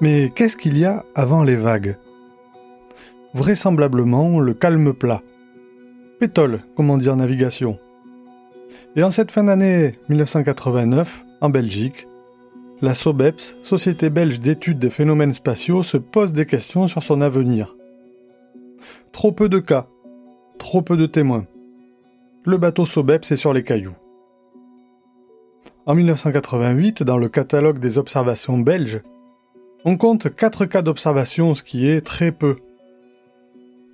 Mais qu'est-ce qu'il y a avant les vagues? Vraisemblablement le calme plat. Pétole, comme on dit en navigation. Et en cette fin d'année 1989, en Belgique, la SOBEPS, Société belge d'études des phénomènes spatiaux, se pose des questions sur son avenir. Trop peu de cas, trop peu de témoins. Le bateau SOBEPS est sur les cailloux. En 1988, dans le catalogue des observations belges, on compte 4 cas d'observation, ce qui est très peu.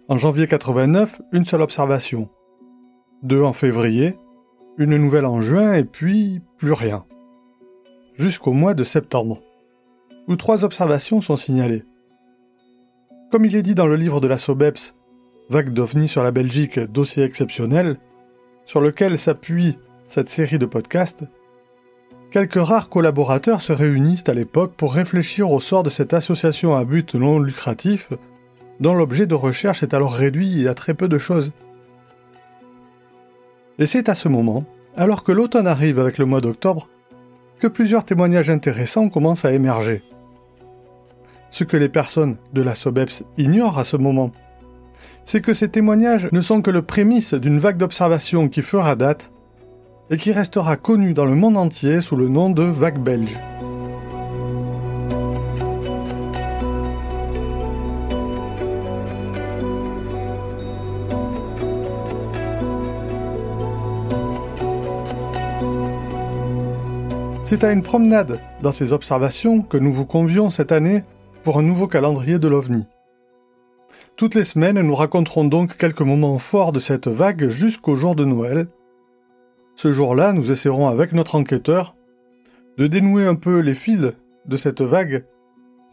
En janvier 89, une seule observation. Deux en février, une nouvelle en juin et puis plus rien. Jusqu'au mois de septembre, où trois observations sont signalées. Comme il est dit dans le livre de la SOBEPS, Vague d'OVNI sur la Belgique, dossier exceptionnel, sur lequel s'appuie cette série de podcasts, quelques rares collaborateurs se réunissent à l'époque pour réfléchir au sort de cette association à but non lucratif, dont l'objet de recherche est alors réduit à très peu de choses. Et c'est à ce moment, alors que l'automne arrive avec le mois d'octobre, que plusieurs témoignages intéressants commencent à émerger. Ce que les personnes de la SOBEPS ignorent à ce moment, c'est que ces témoignages ne sont que le prémisse d'une vague d'observation qui fera date et qui restera connue dans le monde entier sous le nom de vague belge. C'est à une promenade dans ces observations que nous vous convions cette année pour un nouveau calendrier de l'OVNI. Toutes les semaines, nous raconterons donc quelques moments forts de cette vague jusqu'au jour de Noël. Ce jour-là, nous essaierons avec notre enquêteur de dénouer un peu les fils de cette vague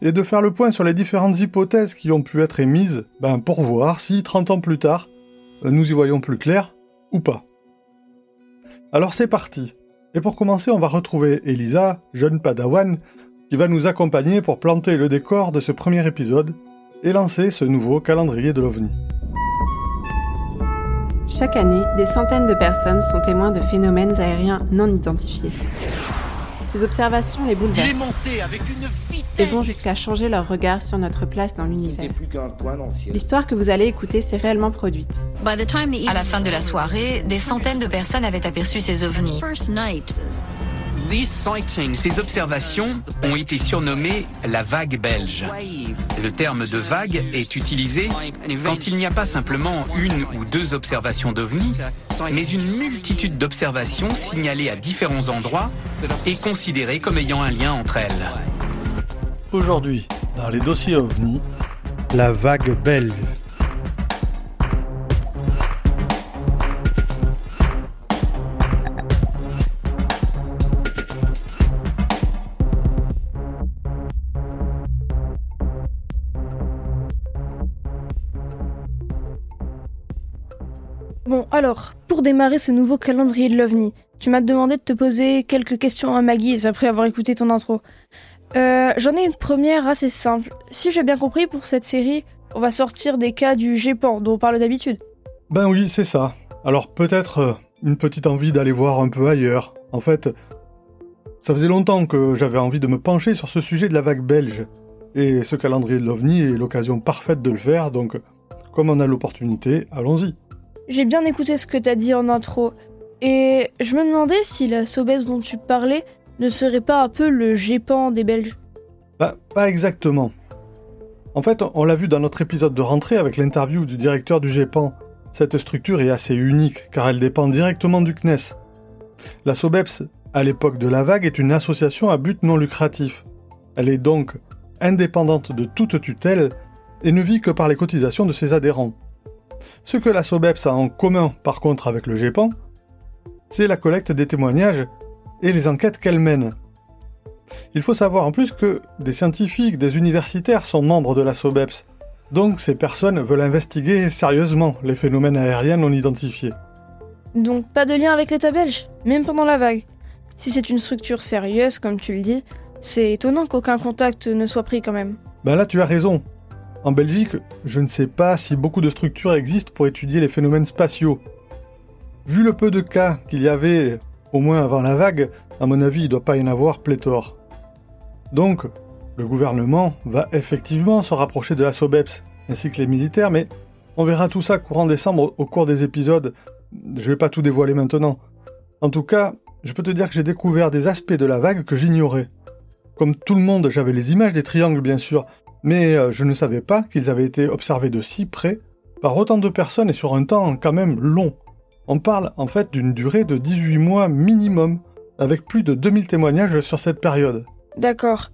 et de faire le point sur les différentes hypothèses qui ont pu être émises ben, pour voir si 30 ans plus tard, nous y voyons plus clair ou pas. Alors c'est parti et pour commencer, on va retrouver Elisa, jeune padawan, qui va nous accompagner pour planter le décor de ce premier épisode et lancer ce nouveau calendrier de l'OVNI. Chaque année, des centaines de personnes sont témoins de phénomènes aériens non identifiés. Ces observations les bouleversent et vont jusqu'à changer leur regard sur notre place dans l'univers. L'histoire que vous allez écouter s'est réellement produite. À la fin de la soirée, des centaines de personnes avaient aperçu ces ovnis. Ces observations ont été surnommées la vague belge. Le terme de vague est utilisé quand il n'y a pas simplement une ou deux observations d'ovnis, mais une multitude d'observations signalées à différents endroits et considérées comme ayant un lien entre elles. Aujourd'hui, dans les dossiers ovnis, la vague belge. Bon, alors, pour démarrer ce nouveau calendrier de l'OVNI, tu m'as demandé de te poser quelques questions à ma guise après avoir écouté ton intro. Euh, J'en ai une première assez simple. Si j'ai bien compris, pour cette série, on va sortir des cas du GEPAN dont on parle d'habitude. Ben oui, c'est ça. Alors peut-être euh, une petite envie d'aller voir un peu ailleurs. En fait, ça faisait longtemps que j'avais envie de me pencher sur ce sujet de la vague belge. Et ce calendrier de l'OVNI est l'occasion parfaite de le faire, donc comme on a l'opportunité, allons-y. J'ai bien écouté ce que t'as dit en intro, et je me demandais si la Sobebs dont tu parlais ne serait pas un peu le GEPAN des Belges. Bah, pas exactement. En fait, on l'a vu dans notre épisode de rentrée avec l'interview du directeur du GEPAN. Cette structure est assez unique car elle dépend directement du CNES. La SOBEPS, à l'époque de la vague, est une association à but non lucratif. Elle est donc indépendante de toute tutelle et ne vit que par les cotisations de ses adhérents. Ce que la SOBEPS a en commun par contre avec le GEPAN, c'est la collecte des témoignages et les enquêtes qu'elle mène. Il faut savoir en plus que des scientifiques, des universitaires sont membres de la SOBEPS, donc ces personnes veulent investiguer sérieusement les phénomènes aériens non identifiés. Donc pas de lien avec l'État belge, même pendant la vague. Si c'est une structure sérieuse, comme tu le dis, c'est étonnant qu'aucun contact ne soit pris quand même. Ben là tu as raison. En Belgique, je ne sais pas si beaucoup de structures existent pour étudier les phénomènes spatiaux. Vu le peu de cas qu'il y avait, au moins avant la vague, à mon avis, il ne doit pas y en avoir pléthore. Donc, Le gouvernement va effectivement se rapprocher de la SOBEPS, ainsi que les militaires, mais on verra tout ça courant décembre au cours des épisodes. Je vais pas tout dévoiler maintenant. En tout cas, je peux te dire que j'ai découvert des aspects de la vague que j'ignorais. Comme tout le monde, j'avais les images des triangles bien sûr, mais euh, je ne savais pas qu'ils avaient été observés de si près par autant de personnes et sur un temps quand même long. On parle en fait d'une durée de 18 mois minimum, avec plus de 2000 témoignages sur cette période. D'accord.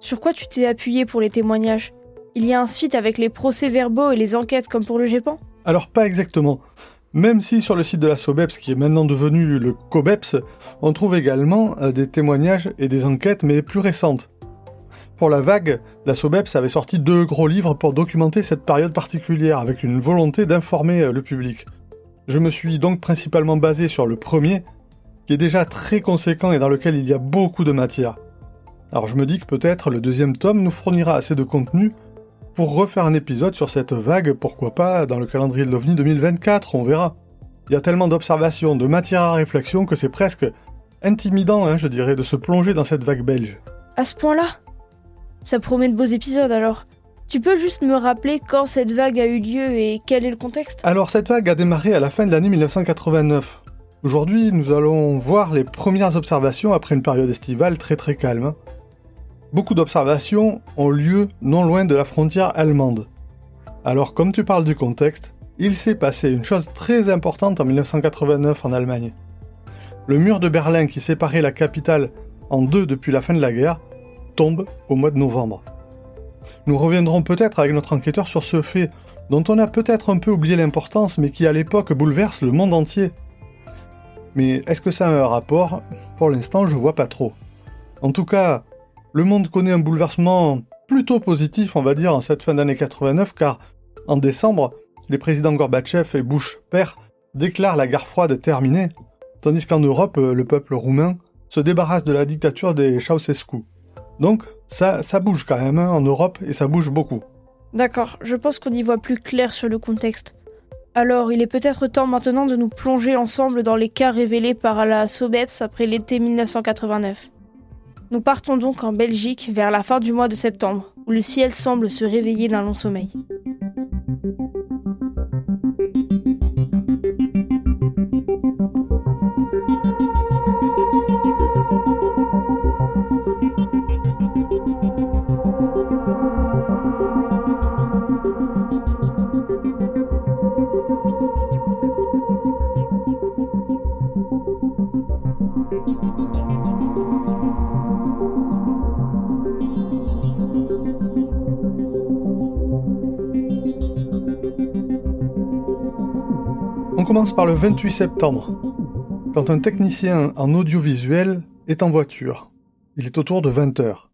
Sur quoi tu t'es appuyé pour les témoignages? Il y a un site avec les procès-verbaux et les enquêtes comme pour le GEPAN Alors pas exactement. Même si sur le site de la SOBEPS, qui est maintenant devenu le COBEPS, on trouve également euh, des témoignages et des enquêtes mais plus récentes. Pour la vague, la SOBEPS avait sorti deux gros livres pour documenter cette période particulière avec une volonté d'informer euh, le public. Je me suis donc principalement basé sur le premier, qui est déjà très conséquent et dans lequel il y a beaucoup de matière. Alors je me dis que peut-être le deuxième tome nous fournira assez de contenu pour refaire un épisode sur cette vague, pourquoi pas dans le calendrier de l'OVNI 2024, on verra. Il y a tellement d'observations, de matière à réflexion que c'est presque intimidant, hein, je dirais, de se plonger dans cette vague belge. À ce point-là Ça promet de beaux épisodes alors. Tu peux juste me rappeler quand cette vague a eu lieu et quel est le contexte? Alors cette vague a démarré à la fin de l'année 1989. Aujourd'hui, nous allons voir les premières observations après une période estivale très très calme. Beaucoup d'observations ont lieu non loin de la frontière allemande. Alors comme tu parles du contexte, il s'est passé une chose très importante en 1989 en Allemagne. Le mur de Berlin qui séparait la capitale en deux depuis la fin de la guerre tombe au mois de novembre. Nous reviendrons peut-être avec notre enquêteur sur ce fait, dont on a peut-être un peu oublié l'importance, mais qui à l'époque bouleverse le monde entier. Mais est-ce que ça a un rapport? Pour l'instant, je vois pas trop. En tout cas, le monde connaît un bouleversement plutôt positif, on va dire, en cette fin d'année 89, car en décembre, les présidents Gorbatchev et Bush père déclarent la guerre froide terminée, tandis qu'en Europe, le peuple roumain se débarrasse de la dictature des Ceausescu. Donc, ça, bouge quand même hein, en Europe et ça bouge beaucoup. D'accord, je pense qu'on y voit plus clair sur le contexte. Alors, il est peut-être temps maintenant de nous plonger ensemble dans les cas révélés par la SOBEPS après l'été 1989. Nous partons donc en Belgique vers la fin du mois de septembre, où le ciel semble se réveiller d'un long sommeil. On commence par le 28 septembre, quand un technicien en audiovisuel est en voiture. Il est autour de 20 heures.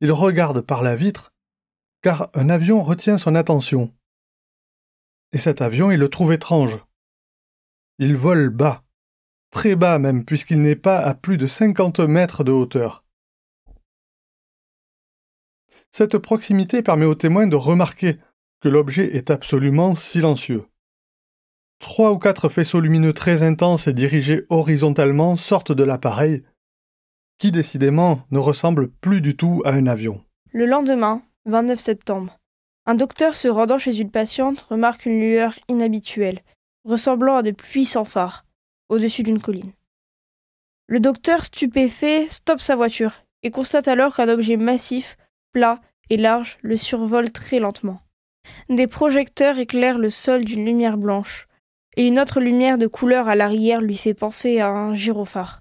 Il regarde par la vitre, car un avion retient son attention. Et cet avion, il le trouve étrange. Il vole bas, très bas même, puisqu'il n'est pas à plus de 50 mètres de hauteur. Cette proximité permet aux témoins de remarquer que l'objet est absolument silencieux. Trois ou quatre faisceaux lumineux très intenses et dirigés horizontalement sortent de l'appareil, qui décidément ne ressemble plus du tout à un avion. Le lendemain, 29 septembre, un docteur se rendant chez une patiente remarque une lueur inhabituelle, ressemblant à de puissants phares, au-dessus d'une colline. Le docteur, stupéfait, stoppe sa voiture et constate alors qu'un objet massif, plat et large le survole très lentement. Des projecteurs éclairent le sol d'une lumière blanche, et une autre lumière de couleur à l'arrière lui fait penser à un gyrophare.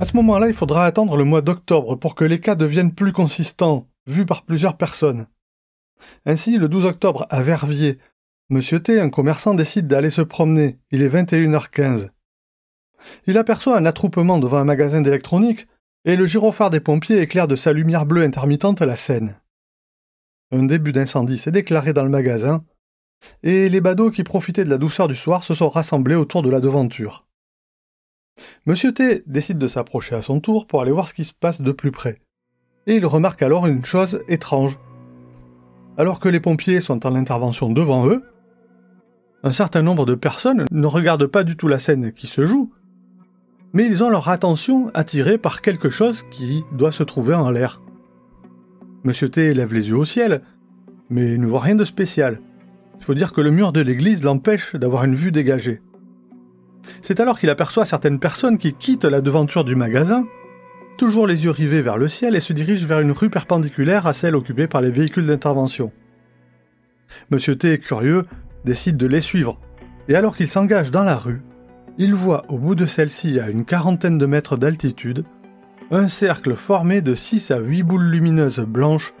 À ce moment-là, il faudra attendre le mois d'octobre pour que les cas deviennent plus consistants, vus par plusieurs personnes. Ainsi, le 12 octobre, à Verviers, Monsieur T, un commerçant, décide d'aller se promener. Il est 21h15. Il aperçoit un attroupement devant un magasin d'électronique, et le gyrophare des pompiers éclaire de sa lumière bleue intermittente la scène. Un début d'incendie s'est déclaré dans le magasin, et les badauds qui profitaient de la douceur du soir se sont rassemblés autour de la devanture. Monsieur T décide de s'approcher à son tour pour aller voir ce qui se passe de plus près. Et il remarque alors une chose étrange. Alors que les pompiers sont en intervention devant eux, un certain nombre de personnes ne regardent pas du tout la scène qui se joue, mais ils ont leur attention attirée par quelque chose qui doit se trouver en l'air. Monsieur T lève les yeux au ciel, mais il ne voit rien de spécial. Il faut dire que le mur de l'église l'empêche d'avoir une vue dégagée. C'est alors qu'il aperçoit certaines personnes qui quittent la devanture du magasin, toujours les yeux rivés vers le ciel, et se dirigent vers une rue perpendiculaire à celle occupée par les véhicules d'intervention. Monsieur T, curieux, décide de les suivre, et alors qu'il s'engage dans la rue, il voit au bout de celle-ci, à une quarantaine de mètres d'altitude, un cercle formé de 6 à 8 boules lumineuses blanches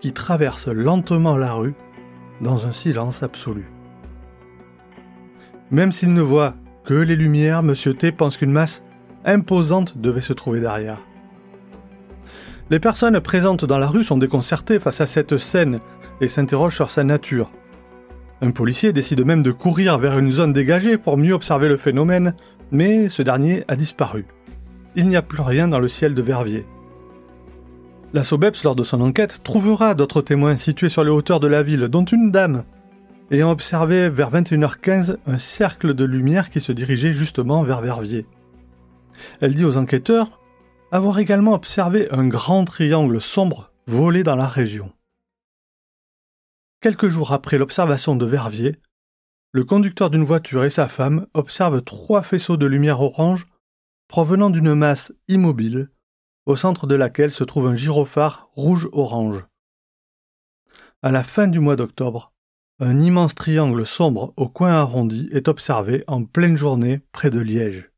qui traversent lentement la rue dans un silence absolu. Même s'il ne voit que les lumières, Monsieur T pense qu'une masse imposante devait se trouver derrière. Les personnes présentes dans la rue sont déconcertées face à cette scène et s'interrogent sur sa nature. Un policier décide même de courir vers une zone dégagée pour mieux observer le phénomène, mais ce dernier a disparu. Il n'y a plus rien dans le ciel de Verviers. La Sobeps, lors de son enquête, trouvera d'autres témoins situés sur les hauteurs de la ville, dont une dame, ayant observé vers 21h15 un cercle de lumière qui se dirigeait justement vers Verviers. Elle dit aux enquêteurs avoir également observé un grand triangle sombre voler dans la région. Quelques jours après l'observation de Verviers, le conducteur d'une voiture et sa femme observent trois faisceaux de lumière orange provenant d'une masse immobile, au centre de laquelle se trouve un gyrophare rouge-orange. À la fin du mois d'octobre, un immense triangle sombre au coin arrondi est observé en pleine journée près de Liège.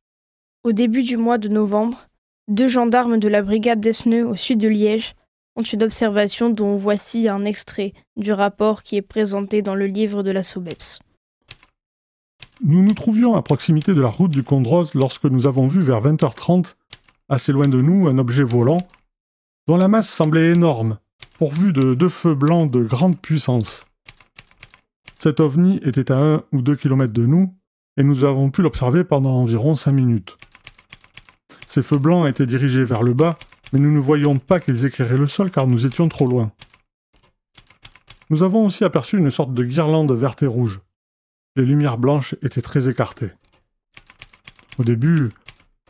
Au début du mois de novembre, deux gendarmes de la brigade d'Esneux au sud de Liège ont une observation dont voici un extrait du rapport qui est présenté dans le livre de la SOBEPS. Nous nous trouvions à proximité de la route du Condroz lorsque nous avons vu vers 20h30, assez loin de nous, un objet volant, dont la masse semblait énorme, pourvu de deux feux blancs de grande puissance. Cet ovni était à un ou deux kilomètres de nous, et nous avons pu l'observer pendant environ cinq minutes. Ces feux blancs étaient dirigés vers le bas, mais nous ne voyions pas qu'ils éclairaient le sol car nous étions trop loin. Nous avons aussi aperçu une sorte de guirlande verte et rouge. Les lumières blanches étaient très écartées. Au début,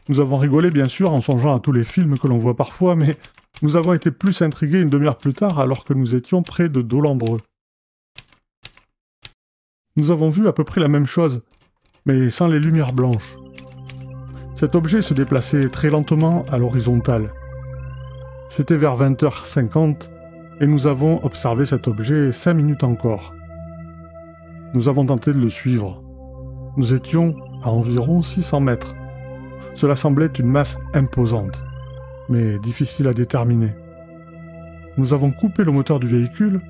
nous avons rigolé bien sûr en songeant à tous les films que l'on voit parfois, mais nous avons été plus intrigués une demi-heure plus tard alors que nous étions près de Dolambreux. Nous avons vu à peu près la même chose, mais sans les lumières blanches. Cet objet se déplaçait très lentement à l'horizontale. C'était vers 20h50 et nous avons observé cet objet cinq minutes encore. Nous avons tenté de le suivre. Nous étions à environ 600 mètres. Cela semblait une masse imposante, mais difficile à déterminer. Nous avons coupé le moteur du véhicule,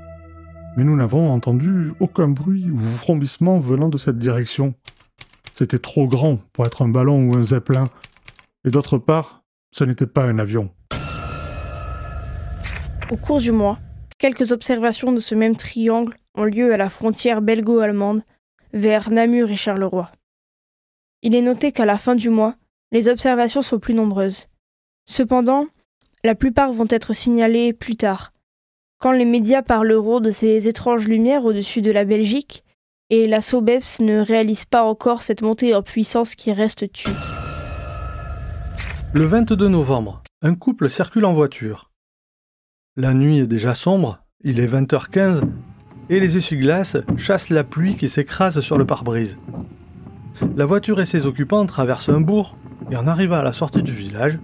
mais nous n'avons entendu aucun bruit ou frombissement venant de cette direction. C'était trop grand pour être un ballon ou un zeppelin, et d'autre part, ce n'était pas un avion. Au cours du mois, quelques observations de ce même triangle ont lieu à la frontière belgo-allemande, vers Namur et Charleroi. Il est noté qu'à la fin du mois, les observations sont plus nombreuses. Cependant, la plupart vont être signalées plus tard, quand les médias parleront de ces étranges lumières au-dessus de la Belgique, et la SOBEPS ne réalise pas encore cette montée en puissance qui reste tue. Le 22 novembre, un couple circule en voiture. La nuit est déjà sombre, il est 20h15, et les essuie-glaces chassent la pluie qui s'écrase sur le pare-brise. La voiture et ses occupants traversent un bourg, et en arrivant à la sortie du village,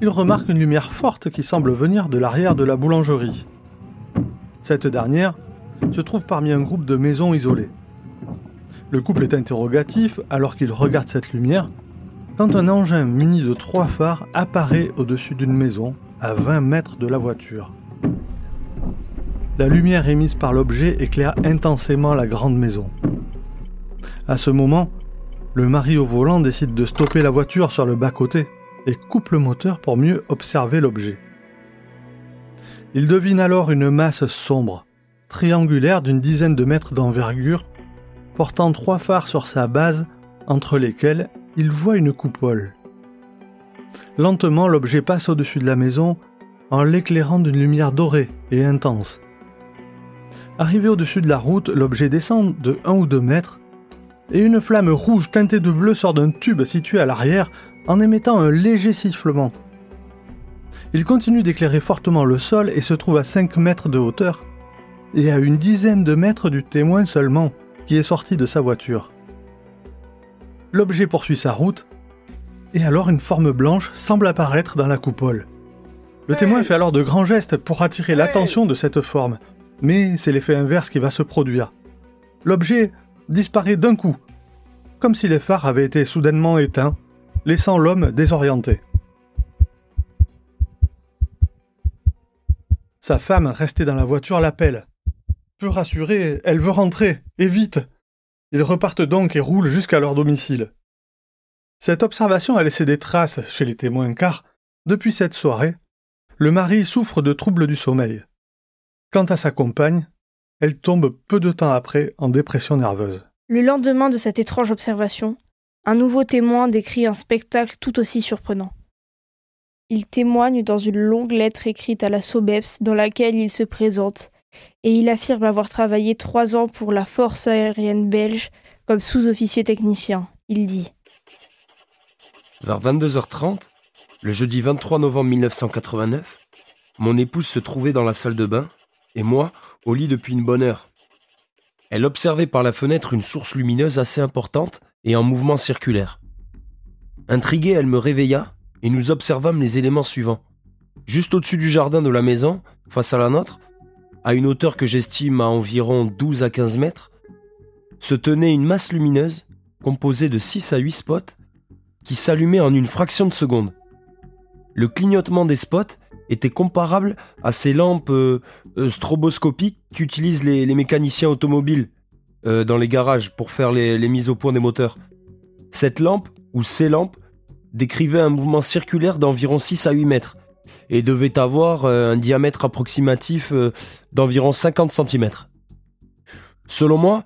ils remarquent une lumière forte qui semble venir de l'arrière de la boulangerie. Cette dernière se trouve parmi un groupe de maisons isolées. Le couple est interrogatif alors qu'il regarde cette lumière, quand un engin muni de trois phares apparaît au-dessus d'une maison à 20 mètres de la voiture. La lumière émise par l'objet éclaire intensément la grande maison. À ce moment, le mari au volant décide de stopper la voiture sur le bas-côté et coupe le moteur pour mieux observer l'objet. Il devine alors une masse sombre, triangulaire d'une dizaine de mètres d'envergure, portant trois phares sur sa base, entre lesquels il voit une coupole. Lentement, l'objet passe au-dessus de la maison en l'éclairant d'une lumière dorée et intense. Arrivé au-dessus de la route, l'objet descend de 1 ou 2 mètres et une flamme rouge teintée de bleu sort d'un tube situé à l'arrière en émettant un léger sifflement. Il continue d'éclairer fortement le sol et se trouve à 5 mètres de hauteur, et à une dizaine de mètres du témoin seulement, qui est sorti de sa voiture. L'objet poursuit sa route, et alors une forme blanche semble apparaître dans la coupole. Le témoin fait alors de grands gestes pour attirer l'attention de cette forme, mais c'est l'effet inverse qui va se produire. L'objet disparaît d'un coup, comme si les phares avaient été soudainement éteints, laissant l'homme désorienté. Sa femme, restée dans la voiture, l'appelle. Peu rassurée, elle veut rentrer, et vite. Ils repartent donc et roulent jusqu'à leur domicile. Cette observation a laissé des traces chez les témoins car, depuis cette soirée, le mari souffre de troubles du sommeil. Quant à sa compagne, elle tombe peu de temps après en dépression nerveuse. Le lendemain de cette étrange observation, un nouveau témoin décrit un spectacle tout aussi surprenant. Il témoigne dans une longue lettre écrite à la SOBEPS dans laquelle il se présente, et il affirme avoir travaillé trois ans pour la force aérienne belge comme sous-officier technicien. Il dit Vers 22h30, le jeudi 23 novembre 1989, mon épouse se trouvait dans la salle de bain, et moi, au lit depuis une bonne heure. Elle observait par la fenêtre une source lumineuse assez importante et en mouvement circulaire. Intriguée, elle me réveilla et nous observâmes les éléments suivants. Juste au-dessus du jardin de la maison, face à la nôtre, à une hauteur que j'estime à environ 12 à 15 mètres, se tenait une masse lumineuse composée de 6 à 8 spots qui s'allumaient en une fraction de seconde. Le clignotement des spots était comparable à ces lampes euh, euh, stroboscopiques qu'utilisent les, mécaniciens automobiles euh, dans les garages pour faire les, les mises au point des moteurs. Cette lampe, ou ces lampes, décrivait un mouvement circulaire d'environ 6 à 8 mètres et devait avoir un diamètre approximatif d'environ 50 cm. Selon moi,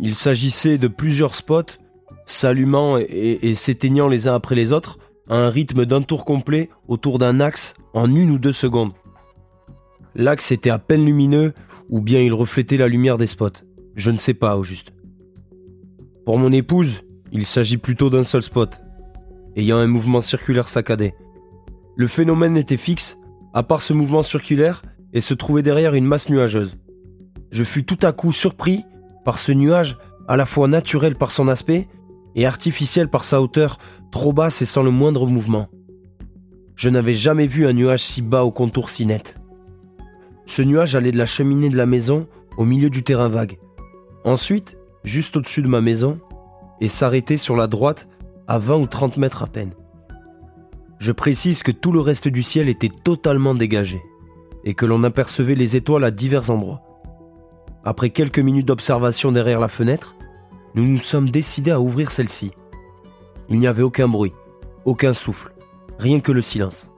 il s'agissait de plusieurs spots s'allumant et s'éteignant les uns après les autres à un rythme d'un tour complet autour d'un axe en une ou deux secondes. L'axe était à peine lumineux ou bien il reflétait la lumière des spots. Je ne sais pas au juste. Pour mon épouse, il s'agit plutôt d'un seul spot, ayant un mouvement circulaire saccadé. Le phénomène était fixe, à part ce mouvement circulaire, et se trouvait derrière une masse nuageuse. Je fus tout à coup surpris par ce nuage, à la fois naturel par son aspect et artificiel par sa hauteur, trop basse et sans le moindre mouvement. Je n'avais jamais vu un nuage si bas au contour si net. Ce nuage allait de la cheminée de la maison au milieu du terrain vague. Ensuite, juste au-dessus de ma maison, et s'arrêtait sur la droite à 20 ou 30 mètres à peine. Je précise que tout le reste du ciel était totalement dégagé, et que l'on apercevait les étoiles à divers endroits. Après quelques minutes d'observation derrière la fenêtre, nous nous sommes décidés à ouvrir celle-ci. Il n'y avait aucun bruit, aucun souffle, rien que le silence.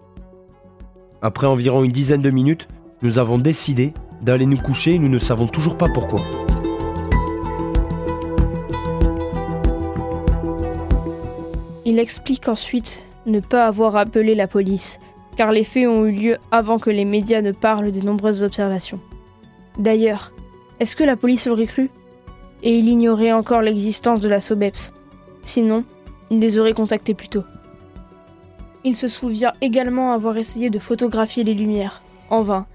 Après environ une dizaine de minutes, nous avons décidé d'aller nous coucher et nous ne savons toujours pas pourquoi. Il explique ensuite ne pas avoir appelé la police, car les faits ont eu lieu avant que les médias ne parlent des nombreuses observations. D'ailleurs, est-ce que la police aurait cru? Et il ignorait encore l'existence de la SOBEPS. Sinon, il les aurait contactés plus tôt. Il se souvient également avoir essayé de photographier les lumières, en vain,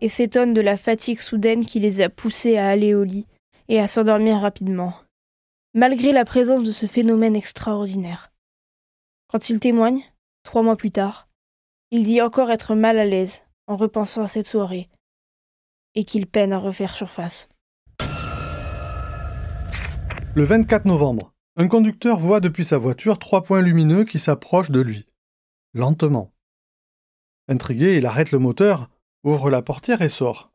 et s'étonne de la fatigue soudaine qui les a poussés à aller au lit et à s'endormir rapidement, malgré la présence de ce phénomène extraordinaire. Quand il témoigne, trois mois plus tard, il dit encore être mal à l'aise en repensant à cette soirée, et qu'il peine à refaire surface. Le 24 novembre, un conducteur voit depuis sa voiture trois points lumineux qui s'approchent de lui, lentement. Intrigué, il arrête le moteur, ouvre la portière et sort.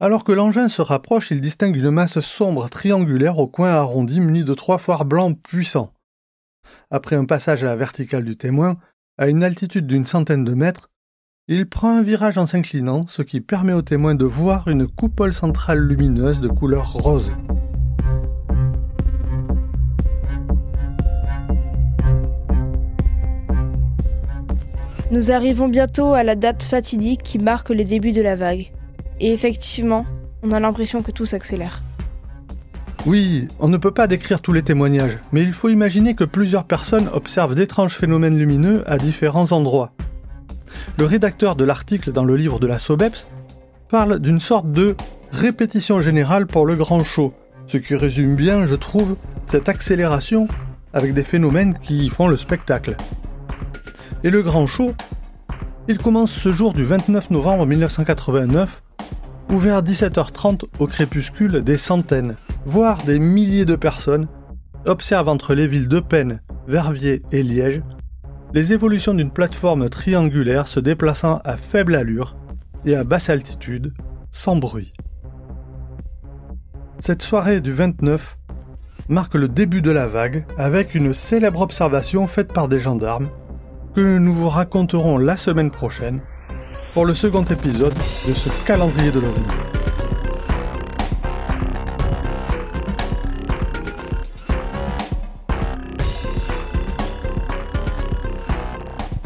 Alors que l'engin se rapproche, il distingue une masse sombre triangulaire au coin arrondi munie de trois phares blancs puissants. Après un passage à la verticale du témoin, à une altitude d'une centaine de mètres, il prend un virage en s'inclinant, ce qui permet au témoin de voir une coupole centrale lumineuse de couleur rose. Nous arrivons bientôt à la date fatidique qui marque les débuts de la vague. Et effectivement, on a l'impression que tout s'accélère. Oui, on ne peut pas décrire tous les témoignages, mais il faut imaginer que plusieurs personnes observent d'étranges phénomènes lumineux à différents endroits. Le rédacteur de l'article dans le livre de la SOBEPS parle d'une sorte de répétition générale pour le grand show, ce qui résume bien, je trouve, cette accélération avec des phénomènes qui font le spectacle. Et le grand show, il commence ce jour du 29 novembre 1989, où vers 17h30 au crépuscule, des centaines, voire des milliers de personnes observent entre les villes de Penn, Verviers et Liège les évolutions d'une plateforme triangulaire se déplaçant à faible allure et à basse altitude, sans bruit. Cette soirée du 29 marque le début de la vague avec une célèbre observation faite par des gendarmes que nous vous raconterons la semaine prochaine pour le second épisode de ce calendrier de l'OVNI.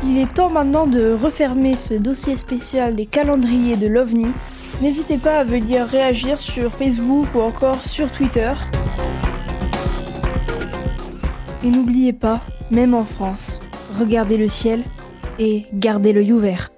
Il est temps maintenant de refermer ce dossier spécial des calendriers de l'OVNI. N'hésitez pas à venir réagir sur Facebook ou encore sur Twitter. Et n'oubliez pas, même en France, regardez le ciel et gardez l'œil ouvert.